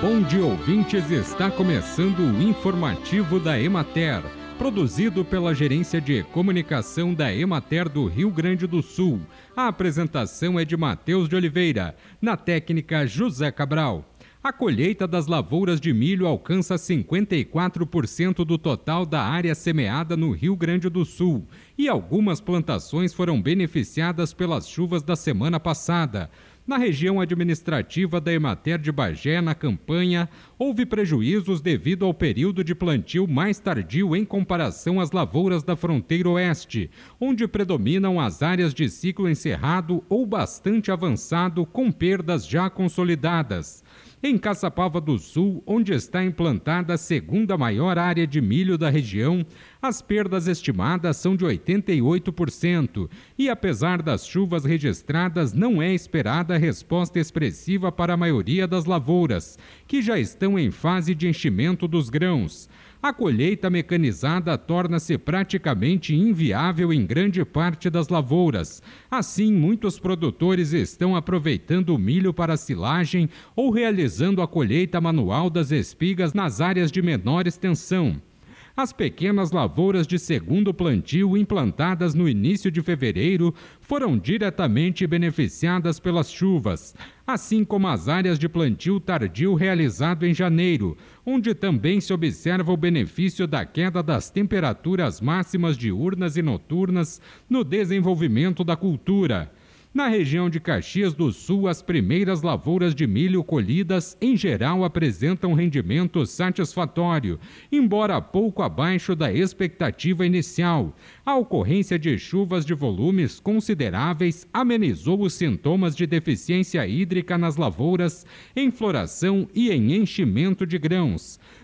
Bom dia, ouvintes. Está começando o informativo da Emater, produzido pela Gerência de Comunicação da Emater do Rio Grande do Sul. A apresentação é de Matheus de Oliveira, na técnica José Cabral. A colheita das lavouras de milho alcança 54% do total da área semeada no Rio Grande do Sul e algumas plantações foram beneficiadas pelas chuvas da semana passada. Na região administrativa da Emater de Bagé, na campanha, houve prejuízos devido ao período de plantio mais tardio em comparação às lavouras da fronteira oeste, onde predominam as áreas de ciclo encerrado ou bastante avançado com perdas já consolidadas. Em Caçapava do Sul, onde está implantada a segunda maior área de milho da região, as perdas estimadas são de 88%, e apesar das chuvas registradas, não é esperada resposta expressiva para a maioria das lavouras, que já estão em fase de enchimento dos grãos a colheita mecanizada torna-se praticamente inviável em grande parte das lavouras. Assim, muitos produtores estão aproveitando o milho para silagem ou realizando a colheita manual das espigas nas áreas de menor extensão. As pequenas lavouras de segundo plantio implantadas no início de fevereiro foram diretamente beneficiadas pelas chuvas, assim como as áreas de plantio tardio realizado em janeiro, onde também se observa o benefício da queda das temperaturas máximas diurnas e noturnas no desenvolvimento da cultura. Na região de Caxias do Sul, as primeiras lavouras de milho colhidas, em geral, apresentam rendimento satisfatório, embora pouco abaixo da expectativa inicial. A ocorrência de chuvas de volumes consideráveis amenizou os sintomas de deficiência hídrica nas lavouras, em floração e em enchimento de grãos.